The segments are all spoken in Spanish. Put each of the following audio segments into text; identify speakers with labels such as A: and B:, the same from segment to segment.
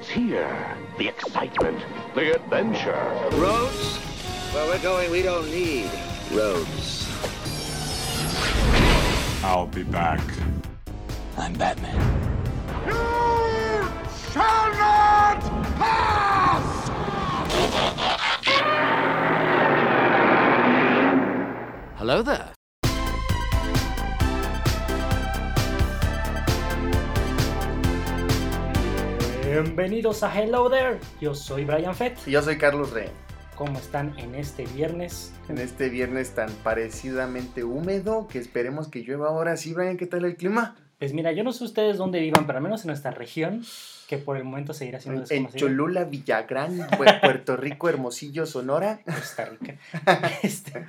A: It's here. The excitement, the adventure.
B: Roads? Where we're going, we don't need roads.
C: I'll be back.
B: I'm Batman.
A: You shall not pass!
B: Hello there.
D: Bienvenidos a Hello There. Yo soy Brian Fett.
E: Y yo soy Carlos Rey.
D: ¿Cómo están en este viernes?
E: En este viernes tan parecidamente húmedo que esperemos que llueva ahora. Sí, Brian, ¿qué tal el clima?
D: Pues mira, yo no sé ustedes dónde vivan, pero al menos en nuestra región, que por el momento seguirá siendo
E: En. Cholula, Villagrán, Pu- Puerto Rico, Hermosillo, Sonora.
D: Costa Rica. Este,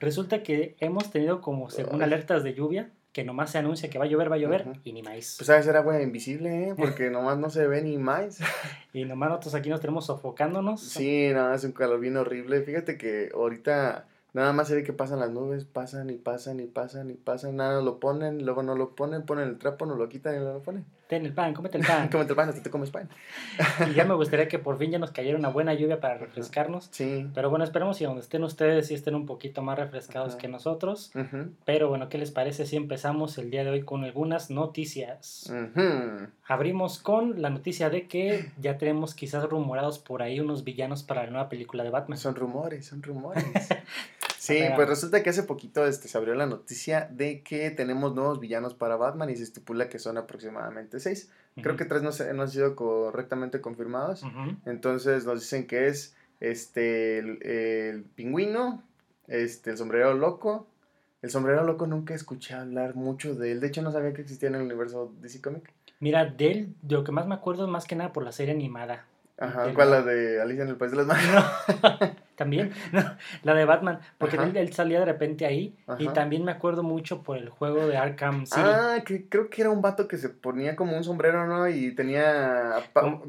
D: resulta que hemos tenido como según alertas de lluvia, que nomás se anuncia que va a llover, va a llover, y ni más.
E: Pues sabes, era agua invisible, ¿eh? Porque nomás no se ve ni más.
D: Y nomás nosotros aquí nos tenemos sofocándonos.
E: Sí, nada, es un calor bien horrible. Fíjate que ahorita nada más se ve que pasan las nubes, pasan y pasan y pasan y pasan. Nada, lo ponen, luego no lo ponen, ponen el trapo, no lo quitan y no lo ponen.
D: Ten el pan, cómete el pan.
E: Cómete el pan, hasta te comes pan.
D: y ya me gustaría que por fin ya nos cayera una buena lluvia para refrescarnos.
E: Sí.
D: Pero bueno, esperemos y donde estén ustedes sí estén un poquito más refrescados
E: Ajá.
D: que nosotros.
E: Ujú,
D: Pero bueno, ¿qué les parece si empezamos el día de hoy con algunas noticias?
E: ujú.
D: Abrimos con la noticia de que ya tenemos quizás rumorados por ahí unos villanos para la nueva película de Batman.
E: Son rumores, son rumores. Sí, pues resulta que hace poquito este, se abrió la noticia de que tenemos nuevos villanos para Batman y se estipula que son aproximadamente seis. Creo que tres no, se- no han sido correctamente confirmados. Entonces nos dicen que es este el, el pingüino, este el sombrero loco. El sombrero loco nunca escuché hablar mucho de él. De hecho, no sabía que existía en el universo DC Comic.
D: Mira, de él, de lo que más me acuerdo es más que nada por la serie animada.
E: Ajá, ¿cuál la de Alicia en el País de las Maravillas?
D: También, no, la de Batman, porque él, él salía de repente ahí. Y también me acuerdo mucho por el juego de Arkham City.
E: Ah, que creo que era un vato que se ponía como un sombrero, ¿no? Y tenía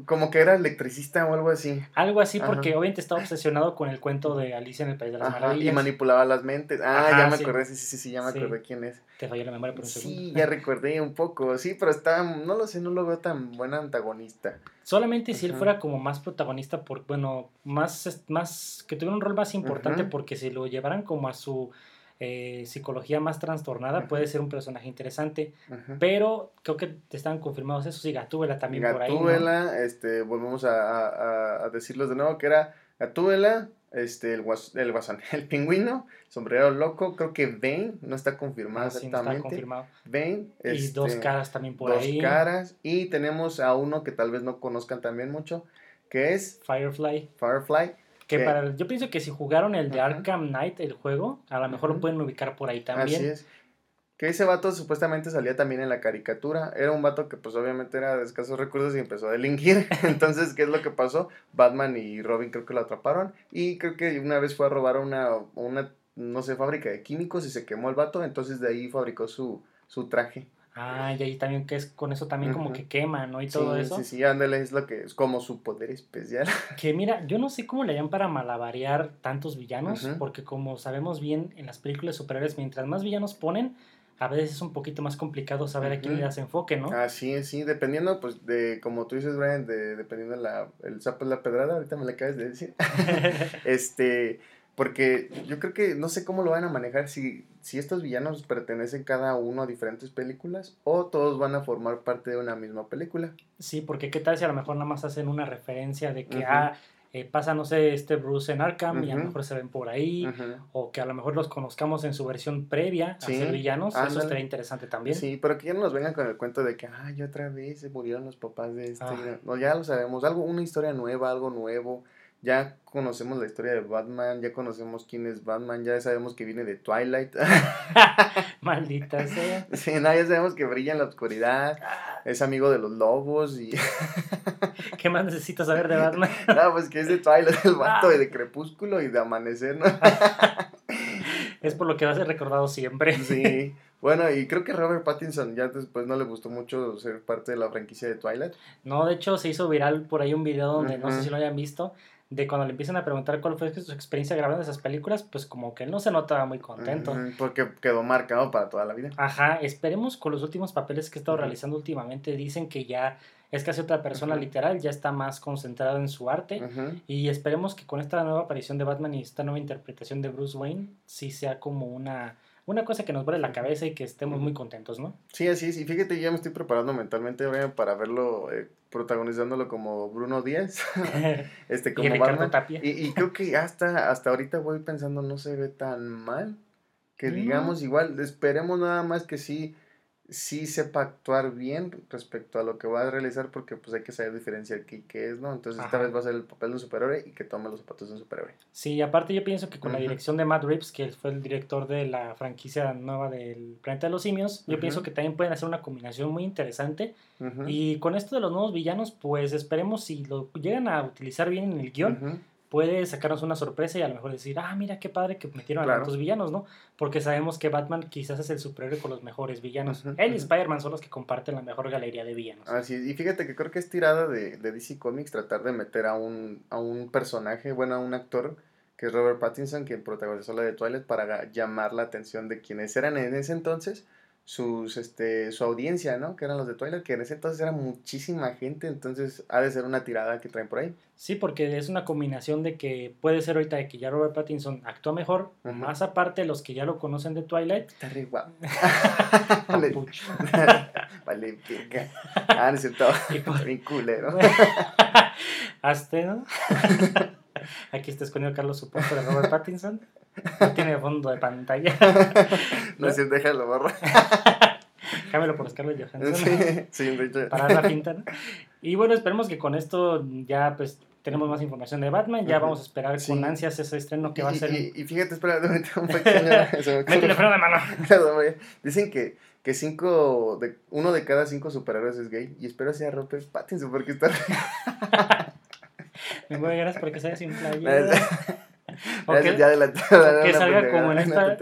E: como que era electricista o algo así.
D: Algo así, porque obviamente estaba obsesionado con el cuento de Alicia en el País de las
E: Ajá, y
D: Maravillas.
E: manipulaba las mentes. Ah, ya me
D: sí.
E: acordé, sí, sí, sí, sí, ya me
D: Sí.
E: acordé quién es.
D: Te falló la memoria por un
E: Sí,
D: segundo.
E: ya recordé un poco, sí, pero está, no lo sé, no lo veo tan buen antagonista.
D: Solamente si él fuera como más protagonista, por, bueno, más, más que tuviera un rol más importante, porque si lo llevaran como a su eh, psicología más trastornada, puede ser un personaje interesante. Pero creo que están confirmados eso. Sí, Gatúbela también por ahí. ¿no?
E: Gatúbela, este, volvemos a, a- a decirlos de nuevo, que era Gatúbela, este, el, guas- el guasón, el pingüino, sombrero loco, creo que Bane, no está confirmado
D: Ah, sí, no está
E: exactamente.
D: confirmado.
E: Bane,
D: y dos
E: este,
D: caras también por
E: dos
D: ahí.
E: caras, y tenemos a uno que tal vez no conozcan también mucho, que es
D: Firefly.
E: Firefly.
D: Que
E: que-
D: para, yo pienso que si jugaron el de. Arkham Knight, el juego, a lo mejor lo pueden ubicar por ahí también.
E: Así es. Que ese vato supuestamente salía también en la caricatura. Era un vato que pues obviamente era de escasos recursos y empezó a delinquir. Entonces, ¿qué es lo que pasó? Batman y Robin creo que lo atraparon. Y creo que una vez fue a robar una, una no sé, fábrica de químicos y se quemó el vato. Entonces de ahí fabricó su, su traje.
D: Ah, y ahí también que es con eso también como que quema, ¿no? Y todo
E: sí,
D: eso.
E: sí, sí, ándale, es lo que es como su poder especial.
D: Que mira, yo no sé cómo le harían para malabarear tantos villanos, porque como sabemos bien en las películas superiores, mientras más villanos ponen, a veces es un poquito más complicado saber a quién le das enfoque, ¿no?
E: Así es, sí, dependiendo, pues, de, como tú dices, Brian, de, dependiendo de la, el sapo es la pedrada, ahorita me la acabas de decir. Este, porque yo creo que no sé cómo lo van a manejar, si, si estos villanos pertenecen cada uno a diferentes películas o todos van a formar parte de una misma película.
D: sí, porque qué tal si a lo mejor nada más hacen una referencia de que,
E: Ujú.
D: ah, eh, pasa, no sé, este Bruce en Arkham y a lo mejor se ven por ahí, o que a lo mejor los conozcamos en su versión previa a ser villanos, eso
E: ándale.
D: estaría interesante también.
E: Sí, pero que ya no nos vengan con el cuento de que, ay, otra vez se murieron los papás de este.
D: Ah.
E: No, ya lo sabemos, algo, una historia nueva, algo nuevo. Ya conocemos la historia de Batman, ya conocemos quién es Batman, ya sabemos que viene de Twilight.
D: Maldita sea.
E: sí, no, ya sabemos que brilla en la oscuridad, es amigo de los lobos y...
D: ¿Qué más necesitas saber de Batman?
E: No, pues que es de Twilight, el vato
D: Ah.
E: y de Crepúsculo y de Amanecer, ¿no?
D: es por lo que va a ser recordado siempre.
E: Sí. Bueno, y creo que Robert Pattinson ya después no le gustó mucho ser parte de la franquicia de Twilight.
D: No, de hecho se hizo viral por ahí un video donde no sé si lo hayan visto, de cuando le empiezan a preguntar cuál fue su experiencia grabando esas películas, pues como que él no se notaba muy contento.
E: Porque quedó marcado para toda la vida.
D: Ajá, esperemos con los últimos papeles que he estado realizando últimamente, dicen que ya es casi otra persona literal, ya está más concentrado en su arte. Y esperemos que con esta nueva aparición de Batman y esta nueva interpretación de Bruce Wayne, sí sea como una, una cosa que nos vuele la cabeza y que estemos muy contentos, ¿no?
E: Sí, así es. Y fíjate, ya me estoy preparando mentalmente para verlo, eh, protagonizándolo como Bruno Díaz, este
D: y
E: como
D: Ricardo
E: Batman.
D: Tapia.
E: Y, y creo que hasta, hasta ahorita voy pensando, no se ve tan mal. Que digamos, igual, esperemos nada más que sí, sí sepa actuar bien respecto a lo que va a realizar, porque pues hay que saber diferenciar qué, qué es, ¿no? Entonces esta vez va a ser el papel de un superhéroe y que tome los zapatos de un superhéroe.
D: Sí, aparte yo pienso que con la dirección de Matt Reeves, que fue el director de la franquicia nueva del Planeta de los Simios, yo pienso que también pueden hacer una combinación muy interesante. Y con esto de los nuevos villanos, pues esperemos si lo llegan a utilizar bien en el
E: guion.
D: Puede sacarnos una sorpresa y a lo mejor decir, ah, mira qué padre que metieron
E: Claro.
D: a tantos villanos, ¿no? Porque sabemos que Batman quizás es el superhéroe con los mejores villanos. Él y
E: ujú.
D: Spider-Man son los que comparten la mejor galería de villanos.
E: Así y fíjate que creo que es tirada de, de DC Comics tratar de meter a un, a un personaje, bueno, a un actor, que es Robert Pattinson, quien protagonizó la de Twilight, para llamar la atención de quienes eran en ese entonces sus, este, su audiencia, ¿no? Que eran los de Twilight, que en ese entonces era muchísima gente, entonces ha de ser una tirada que traen por ahí.
D: Sí, porque es una combinación de que puede ser ahorita de que ya Robert Pattinson actúa mejor, más aparte los que ya lo conocen de Twilight.
E: Está re guapo. vale, vale. Ah, no es cierto.
D: Por-
E: Bien culero.
D: Hazte, ¿no? Aquí está escondido Carlos su póster de Robert Pattinson. No tiene fondo de pantalla.
E: No es cierto, déjalo, borra.
D: Cámelo por Scarlett Johansson.
E: Sí, sí.
D: Para la pinta, ¿no? Y bueno, esperemos que con esto ya pues tenemos más información de Batman. Ya vamos a esperar
E: Sí.
D: con ansias ese estreno que va a ser.
E: Y, y fíjate, espera, un pequeño.
D: Métele freno de mano.
E: Dicen que, que cinco de, uno de cada cinco superhéroes es gay. Y espero sea Robert Pattinson porque está.
D: Me voy a gracias porque sale sin. O que-
E: ya adelantada.
D: que salga como en esta-.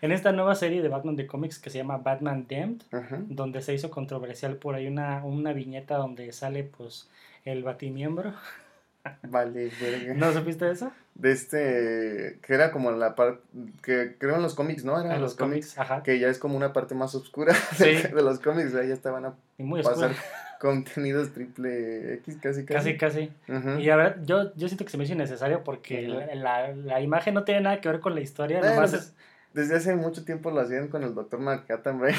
D: En esta nueva serie de Batman de cómics que se llama Batman Damned, donde se hizo controversial por ahí una, una viñeta donde sale pues el batimiembro.
E: Vale, verga.
D: ¿No supiste eso?
E: De este. Que era como la parte. Que creo en los cómics, ¿no? Eran
D: En
E: los cómics.
D: Ajá.
E: Que ya es como una parte más oscura
D: Sí.
E: de los cómics. Ya estaban a
D: Y muy
E: pasar contenidos triple X, casi
D: Casi,
E: casi.
D: casi. Y a ver, yo, yo siento que se me hizo innecesario porque la, la- la imagen no tiene nada que ver con la historia.
E: Bueno,
D: nomás
E: pues,
D: es
E: Desde hace mucho tiempo lo hacían con el Dr. Manhattan, güey.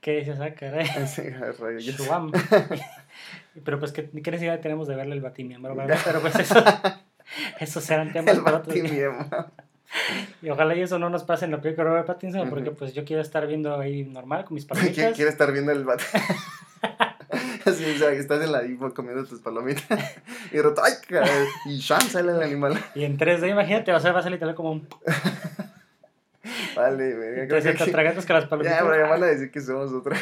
D: que dices, ah, caray.
E: Sí.
D: Pero pues, ¿qué, qué necesidad tenemos de verle el batimiembro, verdad? Pero pues eso, eso serán temas
E: El batimiembro.
D: Y ojalá y eso no nos pase en la película de Robert Pattinson, porque pues yo quiero estar viendo ahí normal con mis
E: ¿Quién
D: palomitas.
E: quiere estar viendo el bat? Así, o sea, que estás en la info comiendo tus palomitas. Y de rato, ¡ay! Y Sean sale el animal.
D: Y en 3D, imagínate, o sea, va a salir literal como un...
E: Vale, verga. Creo
D: Entonces
E: que
D: te
E: aquí-
D: atragantas con las palomitas.
E: Ya, pero ya van a decir que somos otra.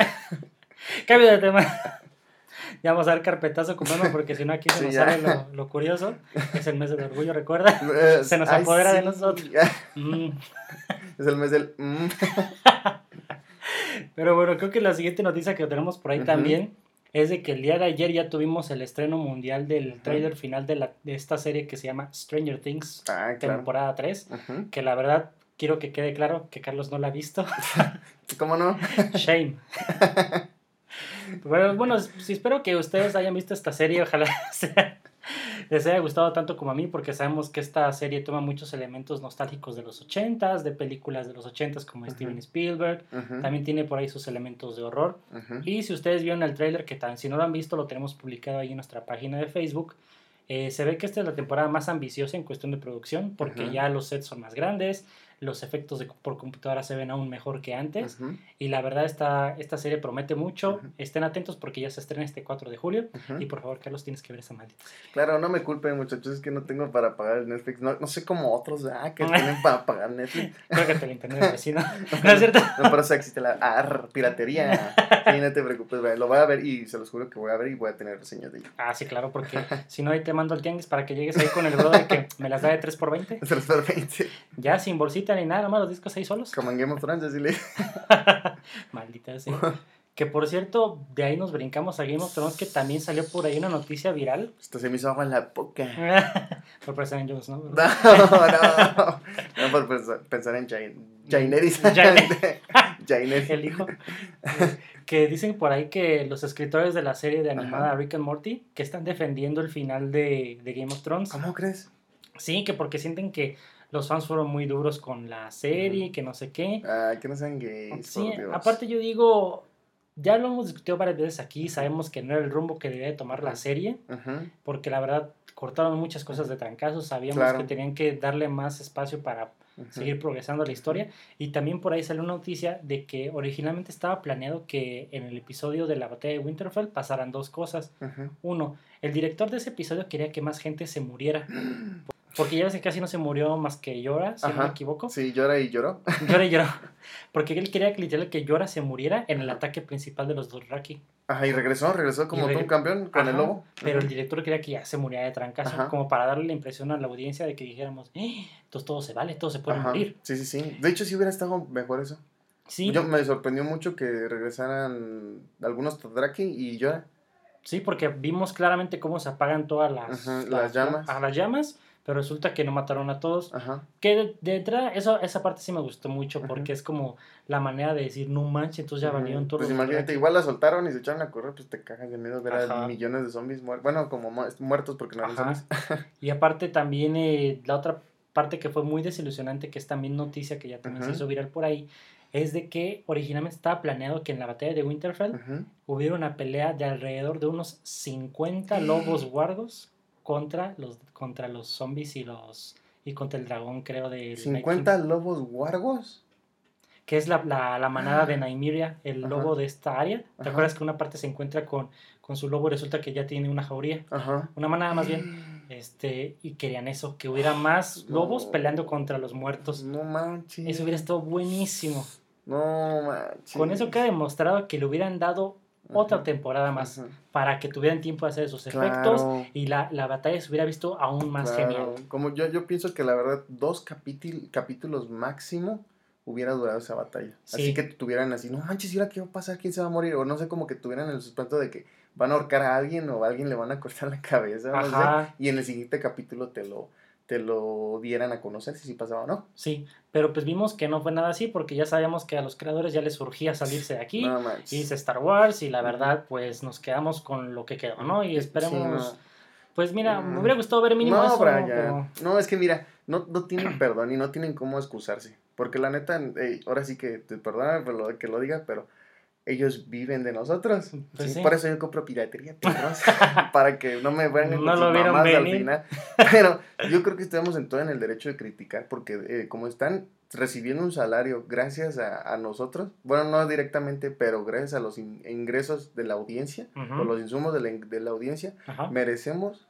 D: Cambio de tema. Ya vamos a dar carpetazo con Batman porque si no aquí se
E: Sí,
D: nos
E: ya.
D: sale lo, lo curioso. Es el mes del orgullo, recuerda. Se nos
E: Ay,
D: apodera de nosotros. Mm.
E: Es el mes del. mm.
D: Pero bueno, creo que la siguiente noticia que tenemos por ahí también es de que el día de ayer ya tuvimos el estreno mundial del trailer final de, la, de esta serie que se llama Stranger Things,
E: Ah, claro.
D: temporada 3,
E: Ujú.
D: que la verdad quiero que quede claro que Carlos no la ha visto.
E: ¿Cómo no?
D: Shame. Bueno, bueno, sí, espero que ustedes hayan visto esta serie, ojalá sea- les haya gustado tanto como a mí, porque sabemos que esta serie toma muchos elementos nostálgicos de los 80s, de películas de los 80s como. Steven Spielberg, también tiene por ahí sus elementos de horror. Y si ustedes vieron el tráiler, que tan, si no lo han visto, lo tenemos publicado ahí en nuestra página de Facebook. eh, se ve que esta es la temporada más ambiciosa en cuestión de producción, porque ya los sets son más grandes, los efectos de, por computadora se ven aún mejor que antes. Y la verdad, esta, esta serie promete mucho. Estén atentos porque ya se estrena este 4 de julio. Y por favor, Carlos, tienes que ver esa maldita.
E: Claro, no me culpen, muchachos, es que no tengo para pagar el Netflix. No, no sé como otros, ah, que tienen para pagar Netflix.
D: Creo que te lo internet vecino. ¿No es cierto?
E: No, por eso existe la ar, piratería. Sí, no te preocupes, lo voy a ver y se los juro que voy a ver y voy a tener reseñas de ello.
D: Ah, sí, claro, porque si no, ahí te mando el tianguis para que llegues ahí con el brother que me las da de 3 por 20
E: Se los por 20.
D: Ya sin bolsita ni nada, nomás los discos ahí solos.
E: Como en Game of Thrones, así le.
D: Maldita sea. Que por cierto, de ahí nos brincamos a Game of Thrones, que también salió por ahí una noticia viral.
E: Esto se me hizo agua en la boca.
D: por President Jones, ¿no?
E: No, no. No por pensar, pensar en Jain- Jaineris.
D: Jaine-
E: Jaineris.
D: El hijo. que dicen por ahí que los escritores de la serie de animada
E: Ajá.
D: Rick and Morty, que están defendiendo el final de, de Game of Thrones.
E: ¿Cómo crees?
D: Sí, que porque sienten que los fans fueron muy duros con la serie,
E: Ujú.
D: que no sé qué.
E: Ay, que no sean gays,
D: Sí,
E: por Dios.
D: aparte yo digo, ya lo hemos discutido varias veces aquí, sabemos que no era el rumbo que debía de tomar la serie,
E: Ujú.
D: porque la verdad cortaron muchas cosas de trancazo, sabíamos
E: Claro.
D: que tenían que darle más espacio para
E: Ujú.
D: seguir progresando la historia, y también por ahí salió una noticia de que originalmente estaba planeado que en el episodio de la batalla de Winterfell pasaran dos cosas. Uno, el director de ese episodio quería que más gente se muriera. Porque ya ves que casi no se murió más que Llora, si no me equivoco.
E: Sí, llora y lloró.
D: Llora y lloró. Porque él quería que literal que Llora se muriera en el ataque principal de los Dothraki.
E: Ajá, y regresó, regresó como
D: reg-
E: un campeón con el lobo.
D: Pero el director quería que ya se muriera de trancazo, como para darle la impresión a la audiencia de que dijéramos, "Eh, entonces todo se vale, todo se puede morir.
E: Sí, sí, sí. De hecho, sí hubiera estado mejor eso.
D: Sí,
E: Yo me sorprendió mucho que regresaran algunos Todraki y llora.
D: sí, porque vimos claramente cómo se apagan todas las,
E: Ajá, las llamas.
D: A las llamas, pero resulta que no mataron a todos.
E: Ajá.
D: Que de, de entrada, eso, esa parte sí me gustó mucho, porque es como la manera de decir, no manches, entonces ya
E: Ujú.
D: valieron todos
E: Pues
D: los
E: imagínate,
D: Dothraki".
E: igual la soltaron y se echaron a correr, pues te cagas de miedo ver
D: Ajá.
E: a millones de zombies muertos. Bueno, como mu- muertos porque no eran
D: Ajá.
E: zombies.
D: Y aparte también eh, la otra parte que fue muy desilusionante, que es también noticia que ya también se hizo viral por ahí, es de que originalmente estaba planeado que en la batalla de Winterfell hubiera una pelea de alrededor de unos 50 lobos guardos contra los, contra los zombies y los y contra el dragón, creo, de
E: 50 lobos wargos.
D: que es la, la, la manada de Nymeria, el
E: Ajá.
D: lobo de esta área. ¿Te
E: Ajá.
D: acuerdas que una parte se encuentra con, con su lobo y resulta que ya tiene una jauría?
E: Ajá.
D: Una manada más bien. Este, y querían eso, que hubiera más lobos
E: No.
D: peleando contra los muertos.
E: No manches.
D: Eso hubiera estado buenísimo.
E: No manches.
D: Con eso queda demostrado que le hubieran dado otra temporada más para que tuvieran tiempo de hacer esos efectos
E: Claro,
D: y la, la batalla se hubiera visto aún más
E: claro.
D: genial.
E: Como yo, yo pienso que la verdad, dos capítul- capítulos máximo hubiera durado esa batalla.
D: Sí.
E: Así que tuvieran así, no manches, ¿y ahora qué va a pasar? ¿Quién se va a morir? O no sé, como que tuvieran el suspenso de que van a ahorcar a alguien o a alguien le van a cortar la cabeza. no sé,
D: Ajá,
E: y en el siguiente capítulo te lo, te lo dieran a conocer si sí pasaba o no.
D: sí, pero pues vimos que no fue nada así porque ya sabíamos que a los creadores ya les surgía salirse de aquí.
E: No.
D: Y dice Star Wars y la verdad pues nos quedamos con lo que quedó, ¿no? Y esperemos...
E: Sí, no.
D: Pues mira, me hubiera gustado ver mínimo
E: no,
D: eso,
E: Brian.
D: pero-
E: No, es que mira, no, no tienen perdón y no tienen cómo excusarse. Porque la neta, eh, ahora sí que te perdóname por lo que lo diga, pero ellos viven de nosotros.
D: Pues
E: Sí,
D: sí.
E: Por eso yo compro piratería, perros, para que no me vengan
D: No lo vieron
E: mamás al final. Pero yo creo que estamos en todo en el derecho de criticar, porque eh, como están recibiendo un salario gracias a, a nosotros, bueno, no directamente, pero gracias a los in- ingresos de la audiencia, o los insumos de la, de la audiencia, merecemos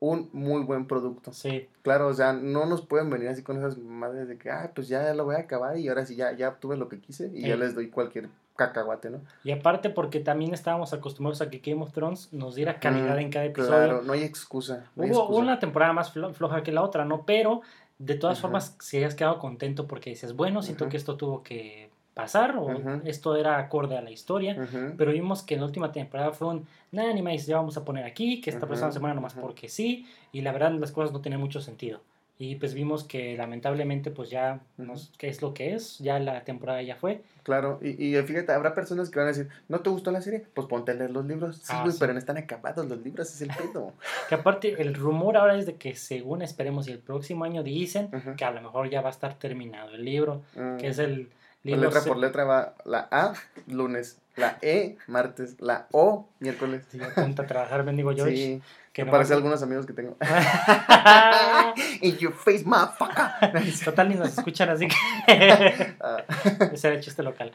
E: un muy buen producto.
D: Sí,
E: Claro, o sea, no nos pueden venir así con esas madres de que, ah, pues ya lo voy a acabar y ahora sí ya, ya obtuve lo que quise y ya
D: Ey.
E: les doy cualquier cacahuate, ¿no?
D: y aparte porque también estábamos acostumbrados a que Game of Thrones nos diera calidad
E: Mm,
D: en cada episodio.
E: Claro, no hay excusa. no hay
D: Hubo
E: excusa.
D: una temporada más flo- floja que la otra, ¿no? Pero de todas formas, si hayas quedado contento porque dices, bueno, siento que esto tuvo que pasar o esto era acorde a la historia. Pero vimos que en la última temporada fue un, nada, ni más, ya vamos a poner aquí, que esta
E: Ujú,
D: próxima semana nomás
E: ujú.
D: porque sí, y la verdad las cosas no tenían mucho sentido. Y pues vimos que lamentablemente pues ya, nos, que es lo que es, ya la temporada ya fue.
E: Claro, y, y fíjate, habrá personas que van a decir, ¿no te gustó la serie? Pues ponte a leer los libros. Sí,
D: Ah, sí.
E: pero no están acabados los libros, es el pedo.
D: Que aparte el rumor ahora es de que según esperemos y el próximo año dicen que a lo mejor ya va a estar terminado el libro,
E: Mm.
D: que es el Libro...
E: letra por letra va la A, lunes, la E, martes, la O, miércoles.
D: Sí, apunta a trabajar, bendigo George.
E: Sí,
D: que
E: me parece a algunos amigos que tengo. In your face, motherfucker.
D: Total, ni nos escuchan, así que.
E: Ah,
D: Ese era el chiste local.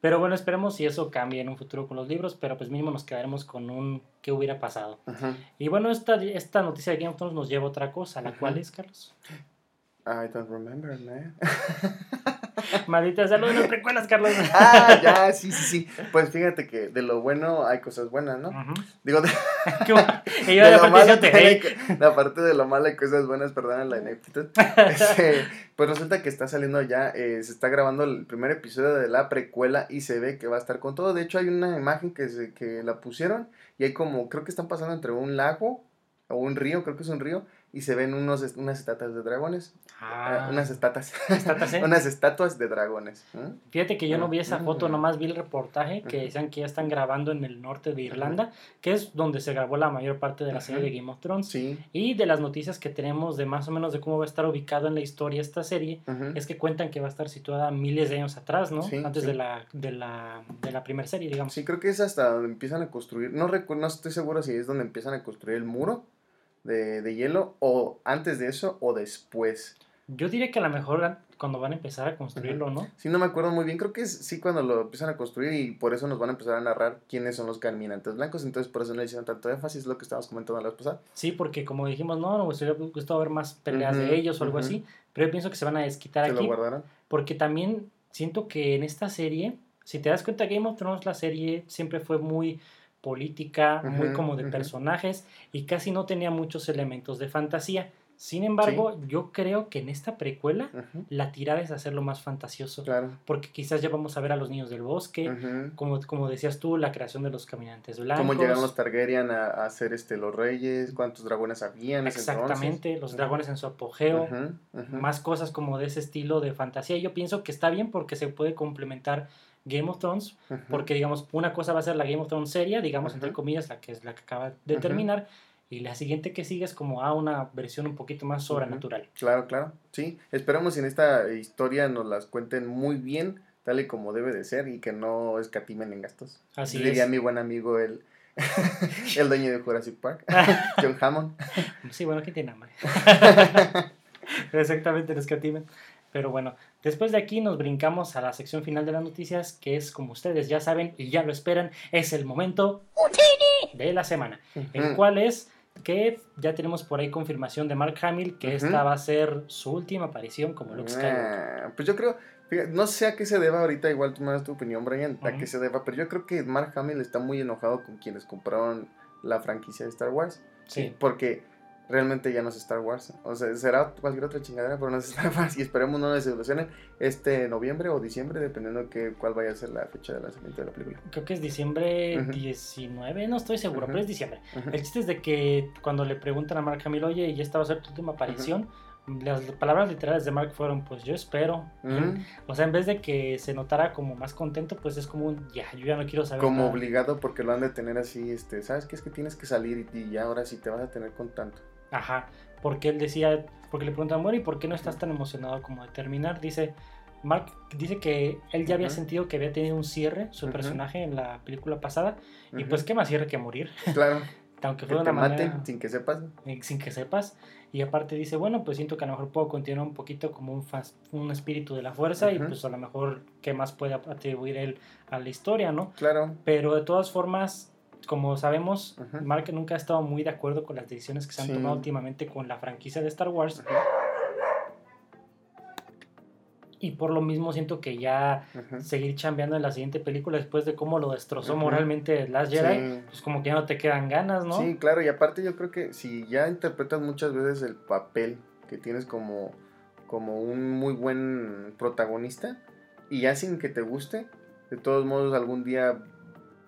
D: Pero bueno, esperemos si eso cambia en un futuro con los libros, pero pues mínimo nos quedaremos con un qué hubiera pasado.
E: ujú.
D: Y bueno, esta, esta noticia de Game of Thrones nos lleva a otra cosa, la
E: Ujú.
D: cual es, Carlos.
E: I don't remember, man.
D: Maldita sea lo de las precuelas, Carlos.
E: Ah, ya, sí, sí, sí. Pues fíjate que de lo bueno hay cosas buenas, ¿no? Digo, de, de
D: de
E: lo malo la parte de lo malo hay cosas buenas, perdón la ineptitud. Este, pues resulta que está saliendo ya, eh, se está grabando el primer episodio de la precuela y se ve que va a estar con todo. De hecho, hay una imagen que, se, que la pusieron y hay como, creo que están pasando entre un lago o un río, creo que es un río, y se ven unos, unas estatuas de dragones.
D: Ah,
E: Ah, unas estatuas.
D: estatuas, ¿eh?
E: unas estatuas de dragones. ¿eh?
D: Fíjate que yo no vi esa foto,
E: Mm.
D: nomás vi el reportaje que decían que ya están grabando en el norte de Irlanda, que es donde se grabó la mayor parte de la serie de Game of Thrones.
E: Sí.
D: Y de las noticias que tenemos de más o menos de cómo va a estar ubicado en la historia esta serie, es que cuentan que va a estar situada miles de años atrás, ¿no?
E: Sí,
D: Antes
E: sí.
D: de la de la de la primera serie, digamos.
E: Sí, creo que es hasta donde empiezan a construir. No, no estoy seguro si es donde empiezan a construir el muro de, de hielo o antes de eso o después.
D: Yo diría que a lo mejor an- cuando van a empezar a construirlo, ¿no?
E: Sí, no me acuerdo muy bien. Creo que es sí cuando lo empiezan a construir y por eso nos van a empezar a narrar quiénes son los caminantes blancos. Entonces, por eso no le hicieron tanto énfasis, lo que estábamos comentando la vez pasada.
D: Sí, porque como dijimos, no, nos hubiera gustado ver más peleas de ellos o algo así, pero yo pienso que se van a desquitar
E: Se lo
D: aquí
E: guardaron.
D: porque también siento que en esta serie, si te das cuenta, Game of Thrones, la serie siempre fue muy política, muy como de personajes y casi no tenía muchos elementos de fantasía. Sin embargo, yo creo que en esta precuela la tirada es hacerlo más fantasioso,
E: Claro.
D: porque quizás ya vamos a ver a los niños del bosque, como, como decías tú, la creación de los caminantes blancos.
E: Cómo llegaron los Targaryen a, a ser este, los reyes, cuántos dragones había en ese entonces.
D: Exactamente, los dragones en su apogeo, más cosas como de ese estilo de fantasía. Yo pienso que está bien porque se puede complementar Game of Thrones, porque digamos, una cosa va a ser la Game of Thrones seria, digamos, entre comillas, la que es la que acaba de terminar, y la siguiente que sigue es como a una versión un poquito más sobrenatural.
E: Claro, claro. Sí, esperamos en esta historia nos las cuenten muy bien, tal y como debe de ser, y que no escatimen en gastos.
D: Así
E: Diría
D: es.
E: mi buen amigo el, el dueño de Jurassic Park, John Hammond.
D: Sí, bueno, ¿quién tiene hambre? Exactamente, los que timen. Pero bueno, después de aquí nos brincamos a la sección final de las noticias, que es como ustedes ya saben y ya lo esperan, es el momento de la semana. el
E: Ujú.
D: cual es que ya tenemos por ahí confirmación de Mark Hamill que esta va a ser su última aparición como Luke Skywalker.
E: Ah, pues yo creo, fíjate, no sé a qué se deba ahorita, igual tú me das tu opinión, Brian, a qué se deba, pero yo creo que Mark Hamill está muy enojado con quienes compraron la franquicia de Star Wars.
D: Sí.
E: Porque realmente ya no es Star Wars. O sea, será cualquier otra chingadera, pero no es Star Wars. Y esperemos no les desilusionen este noviembre o diciembre, dependiendo que cuál vaya a ser la fecha de lanzamiento de la película.
D: Creo que es diciembre
E: Ujú.
D: 19, no estoy seguro, pero es diciembre. El chiste es de que cuando le preguntan a Mark Hamill, oye, ¿y esta va a ser tu última aparición? Las palabras literales de Mark fueron, pues yo espero. O sea, en vez de que se notara como más contento, pues es como un, ya, yo ya no quiero saber
E: Como
D: nada".
E: obligado porque lo han de tener así, este, ¿sabes qué? Es que tienes que salir y, y ya ahora sí te vas a tener con tanto.
D: Ajá, porque él decía, porque le preguntan, bueno, ¿y por qué no estás tan emocionado como de terminar? Dice, Mark dice que él ya había
E: Ujú.
D: sentido que había tenido un cierre, su
E: Ujú.
D: personaje en la película pasada, y
E: Ujú.
D: pues qué más cierre que morir,
E: Claro,
D: aunque
E: que
D: fue de
E: te
D: una
E: maten
D: manera
E: sin que sepas.
D: sin que sepas. Y aparte dice, bueno, pues siento que a lo mejor puedo continuar un poquito como un, un espíritu de la fuerza y pues a lo mejor qué más puede atribuir él a la historia, ¿no?
E: Claro.
D: Pero de todas formas, como sabemos. Mark nunca ha estado muy de acuerdo con las decisiones que se han
E: Sí.
D: tomado últimamente con la franquicia de Star Wars. Y por lo mismo siento que ya seguir chambeando en la siguiente película después de cómo lo destrozó moralmente Last Jedi,
E: Sí.
D: pues como que ya no te quedan ganas, ¿no?
E: Sí, claro, y aparte yo creo que si ya interpretas muchas veces el papel que tienes como, como un muy buen protagonista, y ya sin que te guste, de todos modos algún día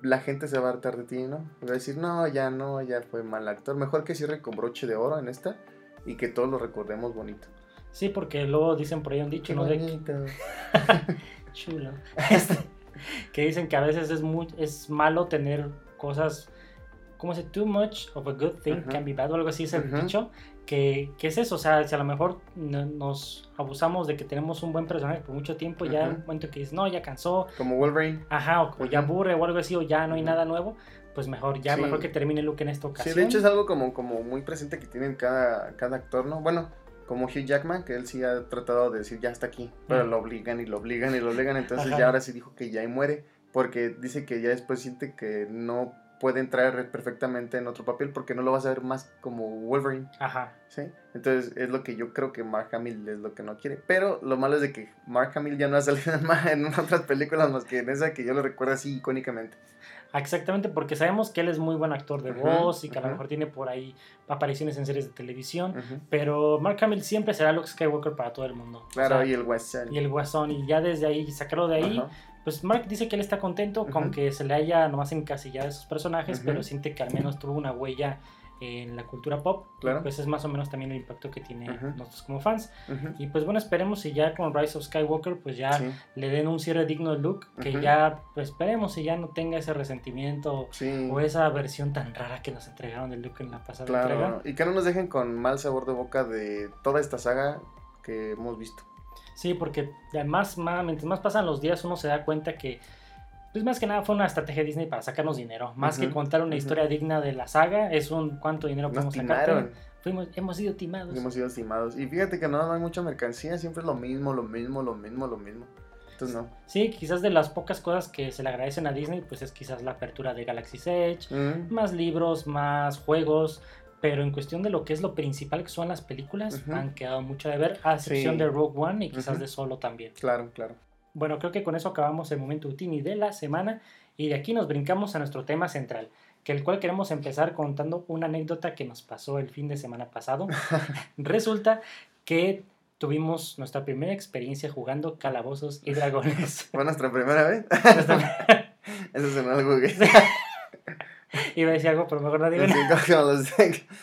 E: la gente se va a hartar de ti, ¿no? Y va a decir, no, ya no, ya fue mal actor. Mejor que cierre con broche de oro en esta y que todos lo recordemos bonito.
D: Sí, porque luego dicen por ahí un dicho,
E: Qué
D: ¿no? De que-
E: bonito.
D: chulo. Este, que dicen que a veces es muy, es malo tener cosas como se too much of a good thing
E: Ujú.
D: can be bad o algo así es el
E: Ujú.
D: dicho que, que es eso, o sea, si a lo mejor no- nos abusamos de que tenemos un buen personaje por mucho tiempo, ya
E: Ujú.
D: un momento que dices, no, ya cansó,
E: Como Wolverine.
D: ajá, o, o ya aburre o algo así, o ya no hay nada nuevo, pues mejor, ya
E: Sí.
D: mejor que termine Luke en esta
E: Sí,
D: ocasión.
E: de hecho es algo como, como muy presente que tienen cada, cada actor, ¿no? Bueno, como Hugh Jackman, que él sí ha tratado de decir ya está aquí, pero
D: Mm.
E: lo obligan y lo obligan y lo obligan, entonces
D: Ajá.
E: ya ahora sí dijo que ya ahí muere, porque dice que ya después siente que no puede entrar perfectamente en otro papel porque no lo vas a ver más como Wolverine.
D: Ajá.
E: ¿sí? Entonces es lo que yo creo que Mark Hamill es lo que no quiere. Pero lo malo es de que Mark Hamill ya no ha salido en, otras películas más que en esa que yo lo recuerdo así icónicamente.
D: Exactamente, porque sabemos que él es muy buen actor de voz y que a lo mejor tiene por ahí apariciones en series de televisión. Pero Mark Hamill siempre será Luke Skywalker para todo el mundo. O
E: Claro,
D: sea,
E: y el Western.
D: y el Guasón. Y ya desde ahí, sacarlo de ahí. Pues Mark dice que él está contento con que se le haya nomás encasillado esos personajes, pero siente que al menos tuvo una huella en la cultura pop.
E: Claro.
D: pues es más o menos también el impacto que tiene nosotros como fans. Y pues bueno, esperemos si ya con Rise of Skywalker, pues ya
E: Sí,
D: le den un cierre digno de Luke, que ya, pues esperemos si ya no tenga ese resentimiento
E: sí.
D: o esa versión tan rara que nos entregaron de Luke en la pasada
E: Claro,
D: entrega.
E: y que no nos dejen con mal sabor de boca de toda esta saga que hemos visto.
D: Sí, porque además, más, mientras más pasan los días, uno se da cuenta que, pues más que nada fue una estrategia de Disney para sacarnos dinero. Más que contar una historia digna de la saga, es un cuánto dinero podemos
E: timaron,
D: Fuimos, hemos sido timados.
E: hemos sido estimados. Y fíjate que no hay mucha mercancía, siempre es lo mismo, lo mismo, lo mismo, lo mismo. Entonces no.
D: Sí, quizás de las pocas cosas que se le agradecen a Disney, pues es quizás la apertura de Galaxy's Edge, más libros, más juegos. Pero en cuestión de lo que es lo principal que son las películas,
E: Ujú.
D: han quedado mucho de ver, a excepción
E: Sí.
D: de Rogue One y quizás
E: Ujú.
D: de Solo también.
E: claro, claro.
D: Bueno, creo que con eso acabamos el momento Utini de la semana y de aquí nos brincamos a nuestro tema central, que el cual queremos empezar contando una anécdota que nos pasó el fin de semana pasado. Resulta que tuvimos nuestra primera experiencia jugando calabozos y dragones.
E: ¿Fue nuestra primera vez? Eso sonó algo que...
D: Iba a decir algo, pero mejor no digo nada.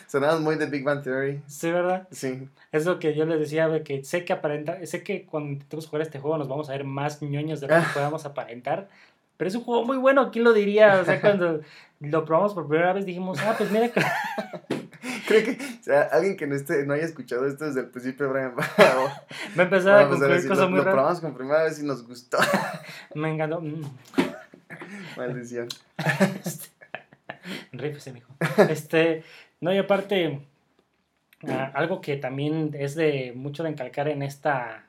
E: Sonamos muy de Big Bang Theory.
D: Sí, ¿verdad?
E: Sí.
D: Es lo que yo les decía, de que sé que aparenta, sé que cuando intentemos jugar este juego nos vamos a ver más ñoños de lo que podamos aparentar. Pero es un juego muy bueno, ¿quién lo diría? O sea, cuando lo probamos por primera vez dijimos, ah, pues mira,
E: Creo que o sea, alguien que no, esté, no haya escuchado esto desde el principio, Brian,
D: me empezaba a concluir cosas
E: lo,
D: muy
E: lo
D: raras.
E: probamos con primera vez y nos gustó.
D: Me encantó. Mm,
E: Maldición.
D: Rífese, mijo. Este, no, y aparte, algo que también es de mucho de encalcar en esta,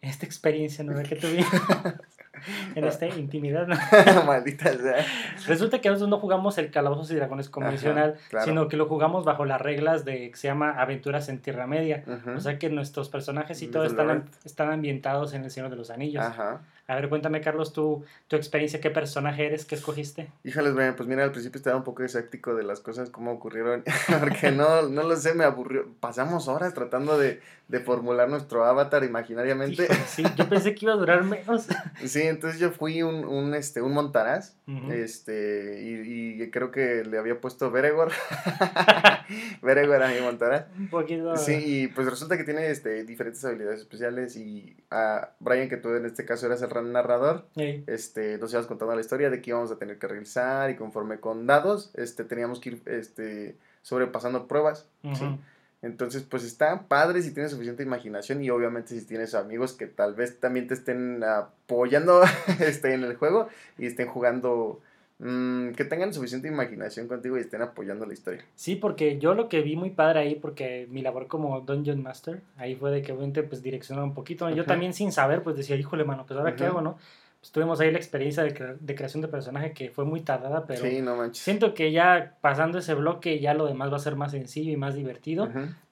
D: esta experiencia ¿no? que tuvimos, en esta intimidad, ¿no?
E: Maldita sea.
D: Resulta que nosotros no jugamos el Calabozos y Dragones convencional,
E: Ajá, claro.
D: sino que lo jugamos bajo las reglas de que se llama Aventuras en Tierra Media. O sea que nuestros personajes y todo están, están ambientados en el Señor de los Anillos.
E: Ajá.
D: A ver, cuéntame, Carlos, tu, tu experiencia, qué personaje eres, qué escogiste.
E: Híjoles, Brian, pues mira, al principio estaba un poco escéptico de las cosas, cómo ocurrieron, porque no, no lo sé, me aburrió. Pasamos horas tratando de, de formular nuestro avatar imaginariamente.
D: Sí, yo pensé que iba a durar menos.
E: Sí, entonces yo fui un, un, este, un montaraz, este, y, y creo que le había puesto Beregor. Beregor a mi montaraz.
D: Un poquito.
E: Sí, y pues resulta que tiene este, diferentes habilidades especiales y a Brian, que tú en este caso eras el narrador, este, nos ibas contando la historia de que íbamos a tener que realizar y conforme con dados, este, teníamos que ir este, sobrepasando pruebas. ¿sí? Entonces, pues está padre si tienes suficiente imaginación y obviamente si tienes amigos que tal vez también te estén apoyando este, en el juego y estén jugando, mm, que tengan suficiente imaginación contigo y estén apoyando la historia.
D: Sí, porque yo lo que vi muy padre ahí, porque mi labor como Dungeon Master, ahí fue de que obviamente pues direccionar un poquito. Yo
E: Ujú.
D: también sin saber, pues decía, híjole, mano, pues ahora qué
E: Ujú.
D: hago, ¿no? Pues tuvimos ahí la experiencia de, cre- de creación de personaje que fue muy tardada, pero
E: sí, no manches.
D: siento que ya pasando ese bloque ya lo demás va a ser más sencillo y más divertido.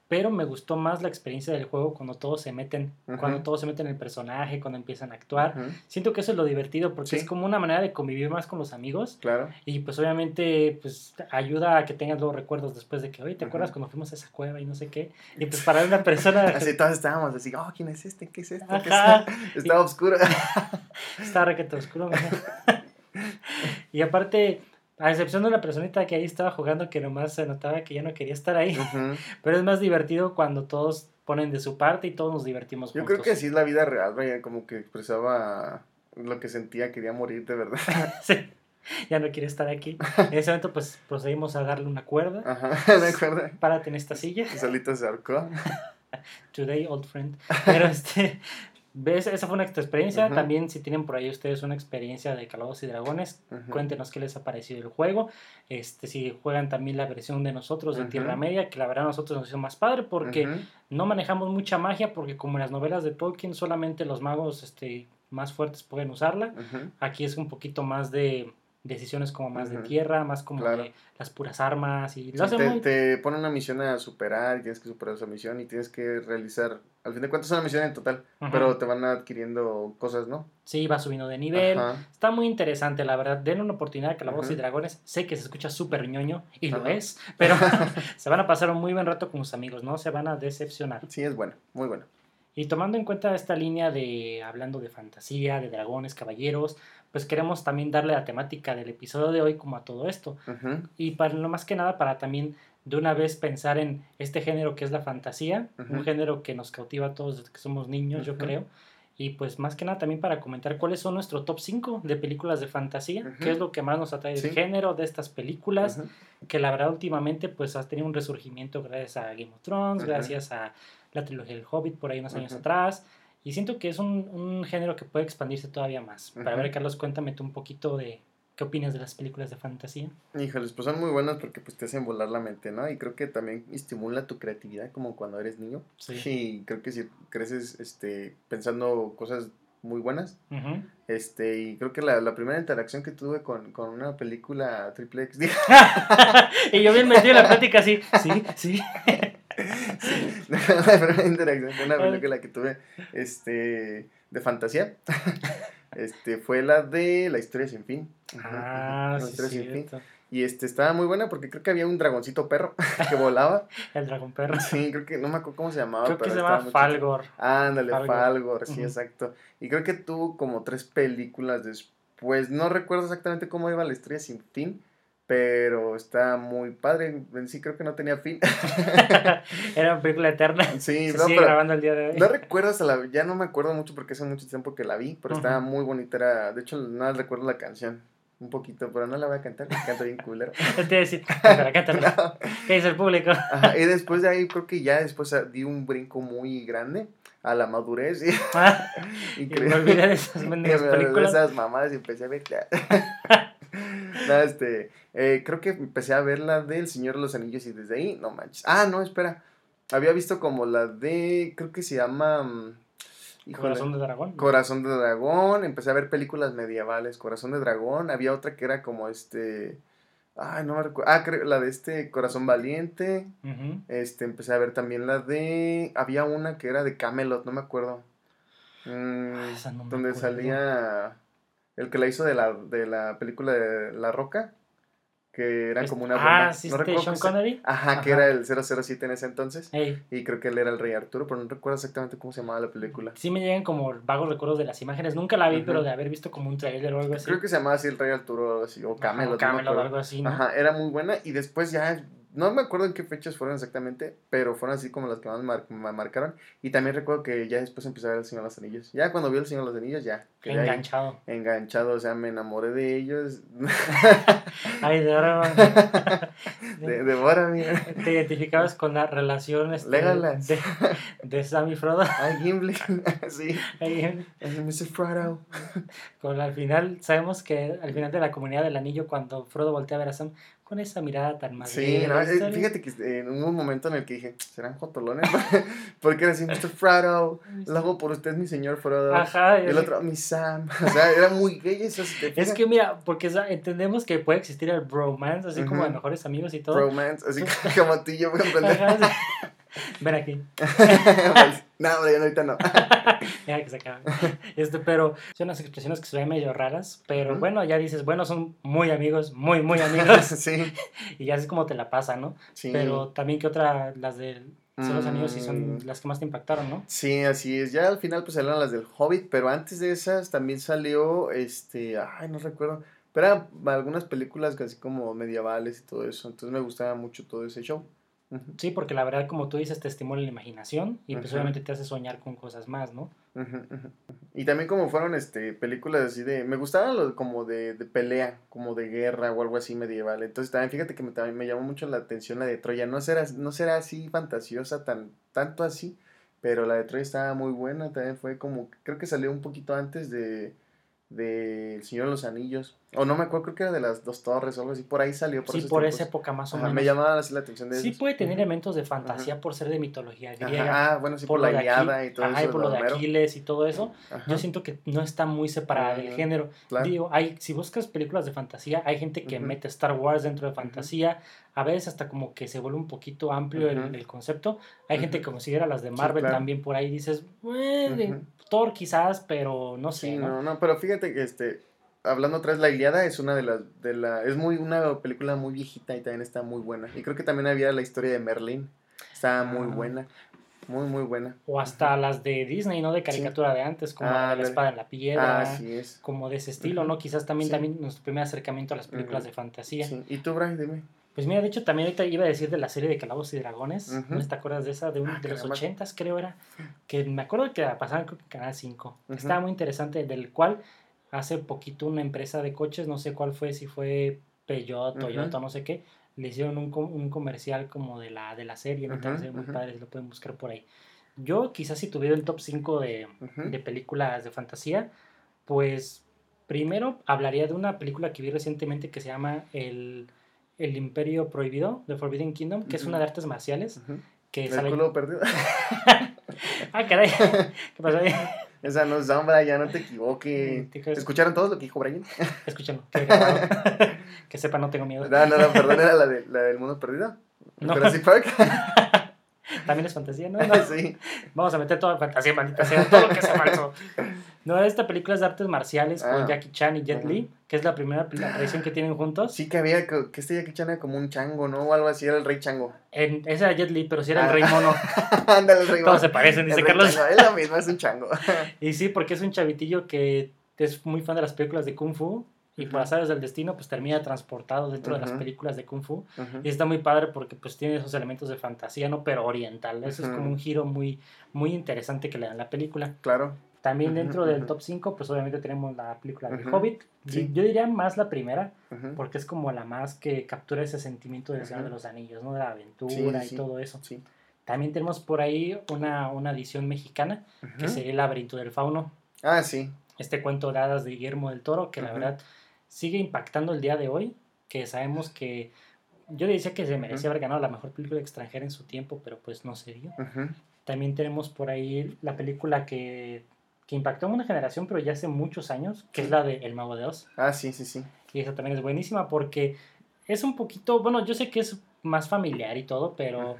D: Pero me gustó más la experiencia del juego cuando todos se meten, cuando todos se meten en el personaje, cuando empiezan a actuar. Siento que eso es lo divertido porque
E: Sí.
D: es como una manera de convivir más con los amigos
E: Claro.
D: y pues obviamente pues ayuda a que tengas los recuerdos después de que, oye, ¿te acuerdas cuando fuimos a esa cueva y no sé qué? Y pues para una persona
E: Así todos estábamos así, oh, ¿quién es este? ¿Qué es esto? ¿Qué es esto?" Estaba oscuro.
D: está requete oscuro. y aparte, a excepción de una personita que ahí estaba jugando que nomás se notaba que ya no quería estar ahí, pero es más divertido cuando todos ponen de su parte y todos nos divertimos
E: Yo
D: juntos.
E: creo que así es la vida real, como que expresaba lo que sentía, quería morir de verdad.
D: Sí, ya no quiere estar aquí. En ese momento pues procedimos a darle una cuerda.
E: Ajá, ¿de acuerdo?
D: Párate en esta silla.
E: Solito se ahorcó.
D: Today, old friend. Pero este, ¿ves? Esa fue una experiencia. También, si tienen por ahí ustedes una experiencia de Calabozos y Dragones, cuéntenos qué les ha parecido el juego. Este, si juegan también la versión de nosotros de. Tierra Media, que la verdad a nosotros nos hizo más padre porque no manejamos mucha magia, porque como en las novelas de Tolkien, solamente los magos este, más fuertes pueden usarla. Aquí es un poquito más de decisiones como más de tierra, más como
E: Claro.
D: de las puras armas y lo
E: Sí, te,
D: muy...
E: te pone una misión a superar y tienes que superar esa misión y tienes que realizar, al fin de cuentas es una misión en total,
D: Ujú.
E: pero te van adquiriendo cosas, ¿no?
D: Sí, va subiendo de nivel.
E: Ajá.
D: Está muy interesante, la verdad. Denle una oportunidad a Calabozos y
E: Ujú.
D: Dragones. Sé que se escucha súper ñoño, y lo es, pero se van a pasar un muy buen rato con sus amigos, no se van a decepcionar.
E: Sí, es bueno, muy bueno.
D: Y tomando en cuenta esta línea de hablando de fantasía, de dragones, caballeros, pues queremos también darle la temática del episodio de hoy como a todo esto. Y para lo más que nada para también de una vez pensar en este género que es la fantasía, un género que nos cautiva a todos desde que somos niños, yo creo. Y pues más que nada también para comentar cuáles son nuestro top 5 de películas de fantasía, qué es lo que más nos atrae del género de estas películas, que la verdad últimamente pues has tenido un resurgimiento gracias a Game of Thrones, gracias a la trilogía del Hobbit por ahí unos años atrás. Y siento que es un, un género que puede expandirse todavía más. Para
E: Ujú.
D: ver, Carlos, cuéntame tú un poquito de qué opinas de las películas de fantasía.
E: Híjoles, pues son muy buenas porque pues te hacen volar la mente, ¿no? Y creo que también estimula tu creatividad como cuando eres niño.
D: Sí.
E: Y creo que si creces este, pensando cosas muy buenas,
D: Ujú.
E: este, y creo que la, la primera interacción que tuve con, con una película triple X,
D: y yo bien metido en la plática así, sí, sí.
E: la primera interacción con una película que tuve este, de fantasía, este, fue la de La historia sin fin.
D: Ah,
E: La
D: sí,
E: historia sin fin. Y este, estaba muy buena porque creo que había un dragoncito perro que volaba.
D: El dragón perro.
E: Sí, creo que no me acuerdo cómo se llamaba.
D: Creo que se
E: estaba
D: llama
E: muy
D: Falgor.
E: chistoso. Ándale,
D: Falgor.
E: Falgor, sí, exacto. Y creo que tuvo como tres películas después. No recuerdo exactamente cómo iba la historia sin fin, pero está muy padre. En sí creo que no tenía fin.
D: Era una película eterna.
E: sí,
D: Se
E: no,
D: sigue grabando el día de hoy.
E: no recuerdo hasta la, ya no me acuerdo mucho porque hace mucho tiempo que la vi, pero estaba muy bonita. Era, de hecho, nada recuerdo la canción. Un poquito, pero no la voy a cantar, porque canto bien culero.
D: Te a decir, cántala, cántala. ¿Qué dice el público?
E: Ajá, y después de ahí creo que ya después di un brinco muy grande a la madurez y,
D: Ah,
E: y
D: me olvidé de esas
E: me de
D: películas.
E: esas mamadas y empecé a ver no, este eh, creo que empecé a ver la del Señor de los Anillos y desde ahí no manches. Ah no espera. Había visto como la de creo que se llama mm, híjole,
D: Corazón de dragón.
E: Corazón de Dragón, empecé a ver películas medievales, Corazón de Dragón, había otra que era como este, ay, no me recuerdo, ah, creo, la de este Corazón Valiente, este, empecé a ver también la de, había una que era de Camelot, no me acuerdo, Mm,
D: Ah, esa no me
E: donde
D: acuerdo.
E: salía el que la hizo de la, de la película de La Roca, que era como una bomba,
D: Ah, sí,
E: no
D: este
E: recuerdo
D: Sean
E: se-
D: Connery.
E: Ajá, que
D: Ajá.
E: era el 007 en ese entonces,
D: Ey,
E: y creo que él era el Rey Arturo, pero no recuerdo exactamente cómo se llamaba la película.
D: sí me llegan como vagos recuerdos de las imágenes. Nunca la vi,
E: Ujú.
D: pero de haber visto como un trailer o algo así.
E: Creo que se llamaba así el Rey Arturo o algo así, o
D: Ajá,
E: Camelot. no me
D: Camelot o algo así, ¿no?
E: Ajá, era muy buena y después ya, no me acuerdo en qué fechas fueron exactamente, pero fueron así como las que más mar- me marcaron. Y también recuerdo que ya después empecé a ver El Señor de los Anillos. Ya cuando vi El Señor de los Anillos, ya. ahí
D: Enganchado.
E: enganchado, o sea, me enamoré de ellos.
D: Ay, de ahora
E: de, de Bora, mira.
D: te identificabas con la relación este,
E: Legolas.
D: de, de Sam y Frodo.
E: Ay, Gimli. sí.
D: Ahí,
E: Ay, Mr. Frodo.
D: con al final, sabemos que al final de la comunidad del anillo, cuando Frodo voltea a ver a Sam con esa mirada tan madre.
E: Sí, no, eh, fíjate que eh, en un momento en el que dije, ¿serán jotolones? Porque era así, Mr. Frodo, lo hago por usted, mi señor Frodo.
D: Ajá,
E: Y el otro, mi Sam. O sea, era muy gay eso. si
D: Es que mira, porque entendemos que puede existir el bromance, así como de mejores amigos y todo.
E: Romance, así como tú y yo, por ejemplo.
D: Ajá, sí. Ven aquí,
E: no, hombre, ahorita no.
D: ya que se acabe. Este, pero son unas expresiones que se ven medio raras, pero bueno, ya dices, bueno, son muy amigos, muy, muy amigos,
E: sí,
D: y ya es como te la pasa, ¿no?
E: sí.
D: Pero también que otra, las de son los amigos y son
E: Mm.
D: las que más te impactaron, ¿no?
E: Sí, así es. Ya al final pues salieron las del Hobbit, pero antes de esas también salió, este, ay, no recuerdo, pero eran algunas películas así como medievales y todo eso. Entonces me gustaba mucho todo ese show.
D: Sí, porque la verdad, como tú dices, te estimula la imaginación y pues obviamente te hace soñar con cosas más, ¿no?
E: Y también como fueron este películas así de, me gustaban los como de, de pelea, como de guerra o algo así medieval. Entonces también fíjate que me, también me llamó mucho la atención la de Troya. No será, no será así fantasiosa, tan, tanto así, pero la de Troya estaba muy buena. También fue como, creo que salió un poquito antes de, de El Señor de los Anillos. O no me acuerdo, creo que era de las dos torres o algo así. Por ahí salió. Por
D: sí, por
E: tiempos.
D: esa época más o
E: Ajá,
D: menos.
E: me llamaba así la atención de
D: Sí
E: esos.
D: puede tener elementos de fantasía por ser de mitología griega.
E: Ah, bueno, sí, por, la Iliada y todo
D: ajá,
E: eso.
D: y por lo de
E: Homero.
D: Aquiles y todo eso. Yo siento que no está muy separada del
E: Ah,
D: género.
E: claro.
D: Digo, hay, si buscas películas de fantasía, hay gente que mete Star Wars dentro de fantasía. A veces hasta como que se vuelve un poquito amplio el- el, concepto. Hay gente que considera las de
E: Sí,
D: Marvel
E: claro.
D: también por ahí. Dices, "Eh, de
E: Ujú.
D: Thor quizás, pero no sé.
E: Sí,
D: ¿no?
E: no, no, pero fíjate que este, hablando otra vez, La Iliada es una de las, de la, es muy, una película muy viejita y también está muy buena. Y creo que también había la historia de Merlín, está muy
D: Ah.
E: buena, muy, muy buena.
D: O hasta las de Disney, ¿no? De caricatura de antes, como
E: Ah,
D: la de la
E: ándale.
D: espada en la piedra.
E: Así es.
D: como de ese estilo. ¿no? Quizás también,
E: Sí.
D: también nuestro primer acercamiento a las películas de fantasía.
E: Sí. ¿Y tú, Brian, dime?
D: Pues mira, de hecho también ahorita iba a decir de la serie de Calabozos y Dragones. ¿no te acuerdas de esa? De, un-
E: Ah,
D: de los ochentas creo era, que me acuerdo que la pasaban en Canal 5.
E: Ujú.
D: Estaba muy interesante, del cual hace poquito una empresa de coches, no sé cuál fue, si fue Peugeot. Toyota, no sé qué, le hicieron un, un comercial como de la, de la serie, ¿no? Entonces, muy
E: ujú.
D: padre, lo pueden buscar por ahí. Yo quizás si tuviera el top 5 de, de películas de fantasía, pues primero hablaría de una película que vi recientemente que se llama El, el Imperio Prohibido, The Forbidden Kingdom, que es una de artes marciales. Que
E: ¿El
D: sale...
E: perdido?
D: Ah, caray. ¿Qué pasó ahí?
E: Esa no es sombra, ya no te equivoques. ¿Escucharon todos lo que dijo Brian?
D: Grabado. que sepa, no tengo miedo.
E: No, no, no, perdón, era la, de, la del mundo perdido.
D: No.
E: Jurassic Park.
D: También es fantasía, ¿no? No,
E: sí.
D: Vamos a meter toda fantasía, maldita sea, todo lo que sea falso. No, esta película es de artes marciales con
E: Ah.
D: Jackie Chan y Jet
E: Ujú.
D: Li, que es la primera aparición que tienen juntos.
E: Sí que había, que, que este Jackie Chan era como un chango, ¿no? O algo así, era el rey chango.
D: En, ese era Jet Li, pero si era el
E: Ah.
D: rey mono.
E: Ándale, el rey
D: Todos
E: mono.
D: se parecen, dice Carlos.
E: chango, Es lo mismo, es un chango.
D: Y sí, porque es un chavitillo que es muy fan de las películas de Kung Fu y por
E: Ujú.
D: azares del destino pues termina transportado dentro de las películas de Kung Fu. Y está muy padre porque pues tiene esos elementos de fantasía, ¿no? Pero oriental. Eso es como un giro muy, muy interesante que le dan a la película.
E: Claro.
D: También dentro del top 5 pues obviamente tenemos la película de. Hobbit.
E: Sí.
D: Yo diría más la primera porque es como la más que captura ese sentimiento del Señor de los Anillos, ¿no? De la aventura
E: Sí,
D: y
E: sí.
D: todo eso. También tenemos por ahí una, una edición mexicana que sería El laberinto del fauno
E: Ah, sí.
D: este cuento de hadas de Guillermo del Toro, que la verdad sigue impactando el día de hoy, que sabemos que yo decía que se merecía haber ganado la mejor película extranjera en su tiempo, pero pues no se dio. También tenemos por ahí la película que, que impactó a una generación, pero ya hace muchos años, que es la de El Mago de Oz.
E: Ah, sí, sí, sí.
D: Y esa también es buenísima porque es un poquito, bueno, yo sé que es más familiar y todo, pero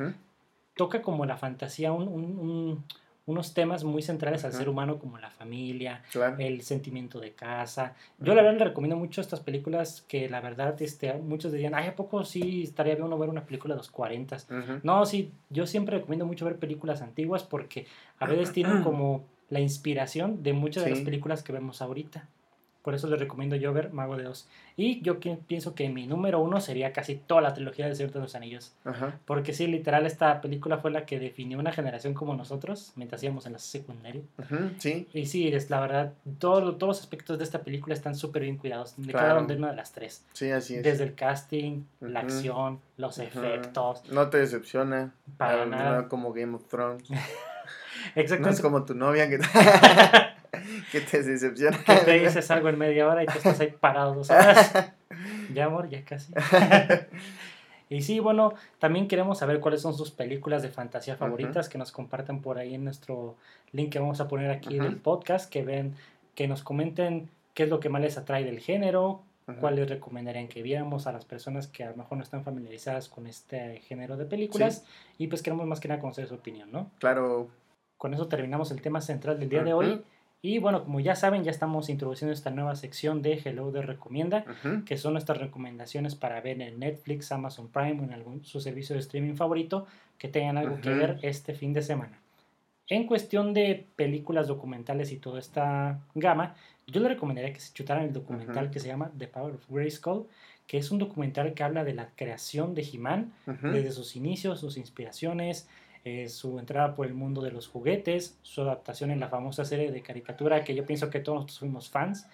D: toca como la fantasía, un- un- un- unos temas muy centrales al ser humano como la familia,
E: Claro.
D: el sentimiento de casa. Yo la verdad le recomiendo mucho estas películas que la verdad este, muchos dirían, ay, ¿a poco sí estaría bien uno ver una película de los 40?
E: Ujú.
D: No, sí, yo siempre recomiendo mucho ver películas antiguas porque a veces tienen como la inspiración de muchas de las películas que vemos ahorita. Por eso les recomiendo yo ver Mago de Oz. Y yo pienso que mi número uno sería casi toda la trilogía de Señor de los Anillos.
E: Ajá.
D: Porque sí, literal, esta película fue la que definió una generación como nosotros, mientras íbamos en la secundaria.
E: Sí.
D: Y sí, es la verdad, todo- todos los aspectos de esta película están súper bien cuidados. De cada
E: Claro.
D: una de las tres.
E: Sí, así es.
D: Desde el casting, la acción, los efectos.
E: No te decepciona.
D: Para
E: Ah,
D: nada.
E: No como Game of Thrones. No
D: Exactamente.
E: es como tu novia que, que te decepciona.
D: que te dices algo en media hora y tú estás ahí parado dos horas. Ya, amor, ya casi. y sí, bueno, también queremos saber cuáles son sus películas de fantasía favoritas, que nos compartan por ahí en nuestro link que vamos a poner aquí del podcast, que ven, que nos comenten qué es lo que más les atrae del género,
E: Ujú.
D: cuál les recomendarían que viéramos a las personas que a lo mejor no están familiarizadas con este género de películas y pues queremos más que nada conocer su opinión, ¿no?
E: Claro.
D: Con eso terminamos el tema central del día de hoy. Y bueno, como ya saben, ya estamos introduciendo esta nueva sección de Hello de Recomienda, que son nuestras recomendaciones para ver en Netflix, Amazon Prime o en algún su servicio de streaming favorito que tengan algo que ver este fin de semana. En cuestión de películas documentales y toda esta gama, yo le recomendaría que se chutaran el documental que se llama The Power of Grayskull, que es un documental que habla de la creación de He-Man, desde sus inicios, sus inspiraciones, eh, su entrada por el mundo de los juguetes, su adaptación en la famosa serie de caricatura que yo pienso que todos nosotros fuimos fans.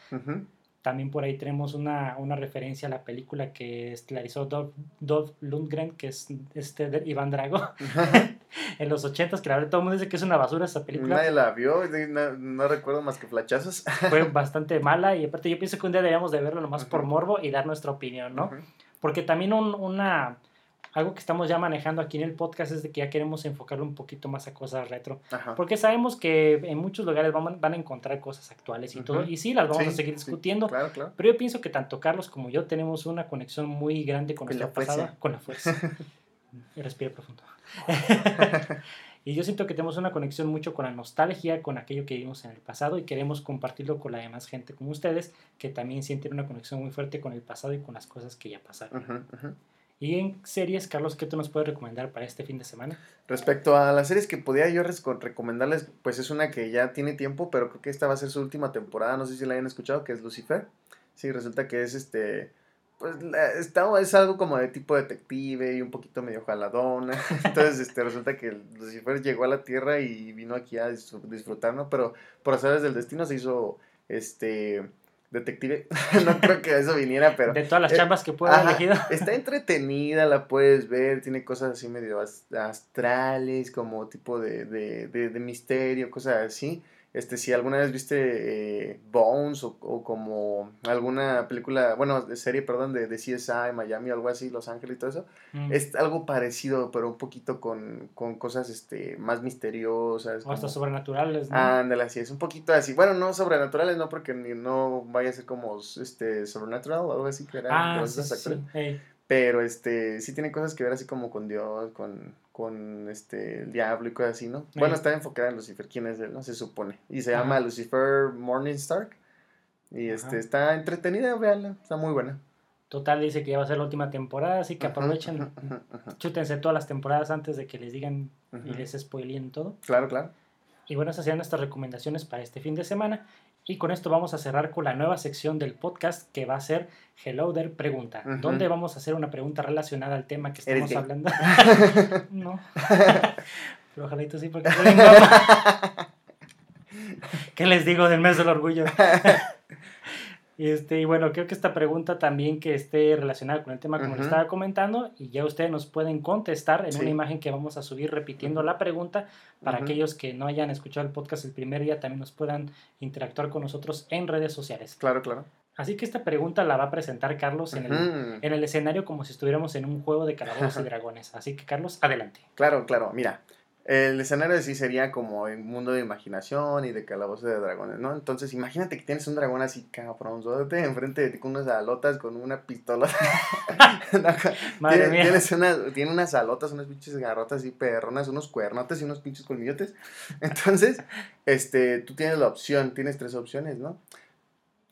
D: También por ahí tenemos una, una referencia a la película que estelarizó Dolph, Dolph Lundgren, que es este de Iván Drago, en los ochentas, que la verdad todo el mundo dice que es una basura esa película.
E: Nadie la vio, no, no recuerdo más que flachazos.
D: Fue bastante mala y aparte yo pienso que un día deberíamos de verlo nomás por
E: Ujú.
D: morbo y dar nuestra opinión, ¿no? Porque también un- una... Algo que estamos ya manejando aquí en el podcast es de que ya queremos enfocarlo un poquito más a cosas retro.
E: Ajá.
D: Porque sabemos que en muchos lugares van, van a encontrar cosas actuales y todo. Y sí, las vamos
E: Sí,
D: a seguir
E: sí,
D: discutiendo.
E: Claro, claro.
D: Pero yo pienso que tanto Carlos como yo tenemos una conexión muy grande con,
E: Con
D: nuestra pasada, con la fuerza. Respira profundo. y yo siento que tenemos una conexión mucho con la nostalgia, con aquello que vivimos en el pasado y queremos compartirlo con la demás gente como ustedes, que también sienten una conexión muy fuerte con el pasado y con las cosas que ya pasaron.
E: Ujú.
D: Y en series, Carlos, ¿qué tú nos puedes recomendar para este fin de semana?
E: Respecto a las series que podía yo recomendarles, pues es una que ya tiene tiempo, pero creo que esta va a ser su última temporada, no sé si la hayan escuchado, que es Lucifer. Sí, resulta que es este, pues está, es algo como de tipo detective y un poquito medio jaladona. Entonces, este, resulta que Lucifer llegó a la Tierra y vino aquí a disfr- disfrutar, ¿no? Pero por azares del destino se hizo, este, detective. no creo que eso viniera, pero...
D: de todas las
E: eh,
D: chambas que puedo haber elegido.
E: Está entretenida, la puedes ver, tiene cosas así medio as- astrales, como tipo de, de, de, de misterio, cosas así. Este, si alguna vez viste eh, Bones o, o como alguna película, bueno, de serie, perdón, de, de CSI, Miami, algo así, Los Ángeles y todo eso,
D: Mm.
E: es algo parecido, pero un poquito con, con cosas este, más misteriosas.
D: o hasta
E: como-
D: sobrenaturales, ¿no?
E: Ándale, así es, un poquito así. Bueno, no sobrenaturales, no, porque ni, no vaya a ser como este, Sobrenatural o algo así que era.
D: ah, sí.
E: Pero este, sí tiene cosas que ver así como con Dios, con, con este, el diablo y cosas así, ¿no? Bueno, está enfocada en Lucifer, ¿quién es él? No se supone. Y se
D: Ajá.
E: llama Lucifer Morningstar. Y este,
D: Ajá.
E: está entretenida, véanla, está muy buena.
D: Total dice que ya va a ser la última temporada, así que aprovechen, chútense todas las temporadas antes de que les digan y les spoileen todo.
E: Claro, claro.
D: Y bueno, esas serían nuestras recomendaciones para este fin de semana. Y con esto vamos a cerrar con la nueva sección del podcast que va a ser Hello There Pregunta,
E: Ujú.
D: donde vamos a hacer una pregunta relacionada al tema que
E: ¿Eres
D: estamos hablando. no. Pero ojalá y tú sí, porque. ¿Qué les digo del mes del orgullo? Este, y bueno, creo que esta pregunta también que esté relacionada con el tema como le estaba comentando y ya ustedes nos pueden contestar en
E: Sí.
D: una imagen que vamos a subir repitiendo la pregunta para aquellos que no hayan escuchado el podcast el primer día también nos puedan interactuar con nosotros en redes sociales.
E: Claro, claro.
D: Así que esta pregunta la va a presentar Carlos en el, en el escenario como si estuviéramos en un juego de calabozos y dragones. Así que Carlos, adelante.
E: Claro, claro. Mira, el escenario sí sería como un mundo de imaginación y de calabozos de dragones, ¿no? Entonces, imagínate que tienes un dragón así, cabrón, enfrente de ti con unas alotas, con una pistola.
D: Madre
E: tiene,
D: mía.
E: tienes una- tiene unas alotas, unas pinches garrotas y perronas, unos cuernotes y unos pinches colmillotes. Entonces, este, tú tienes la opción, tienes tres opciones, ¿no?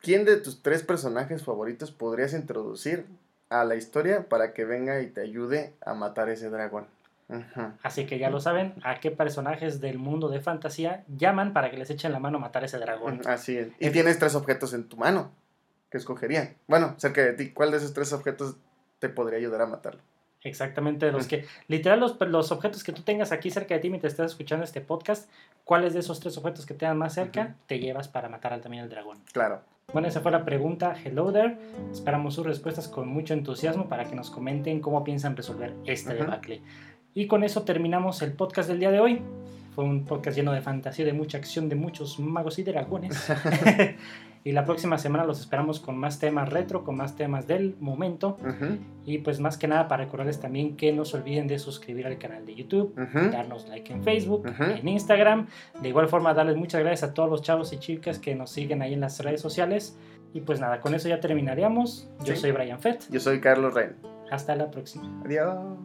E: ¿Quién de tus tres personajes favoritos podrías introducir a la historia para que venga y te ayude a matar ese dragón?
D: Así que ya lo saben, a qué personajes del mundo de fantasía llaman para que les echen la mano a matar ese dragón.
E: Así es. Y tienes tres objetos en tu mano que escogerían. Bueno, cerca de ti, ¿cuál de esos tres objetos te podría ayudar a matarlo?
D: Exactamente, de los que, literal, los, los objetos que tú tengas aquí cerca de ti mientras estás escuchando este podcast, ¿cuáles de esos tres objetos que tengan más cerca te llevas para matar al- también al dragón?
E: Claro.
D: Bueno, esa fue la pregunta. Hello there. Esperamos sus respuestas con mucho entusiasmo para que nos comenten cómo piensan resolver este debacle. Y con eso terminamos el podcast del día de hoy. Fue un podcast lleno de fantasía, de mucha acción, de muchos magos y dragones. y la próxima semana los esperamos con más temas retro, con más temas del momento. Y pues más que nada para recordarles también que no se olviden de suscribir al canal de YouTube, darnos like en Facebook, en Instagram. De igual forma, darles muchas gracias a todos los chavos y chicas que nos siguen ahí en las redes sociales. Y pues nada, con eso ya terminaríamos. Yo
E: Sí.
D: soy Brian Fett.
E: Yo soy Carlos Ren.
D: Hasta la próxima.
E: Adiós.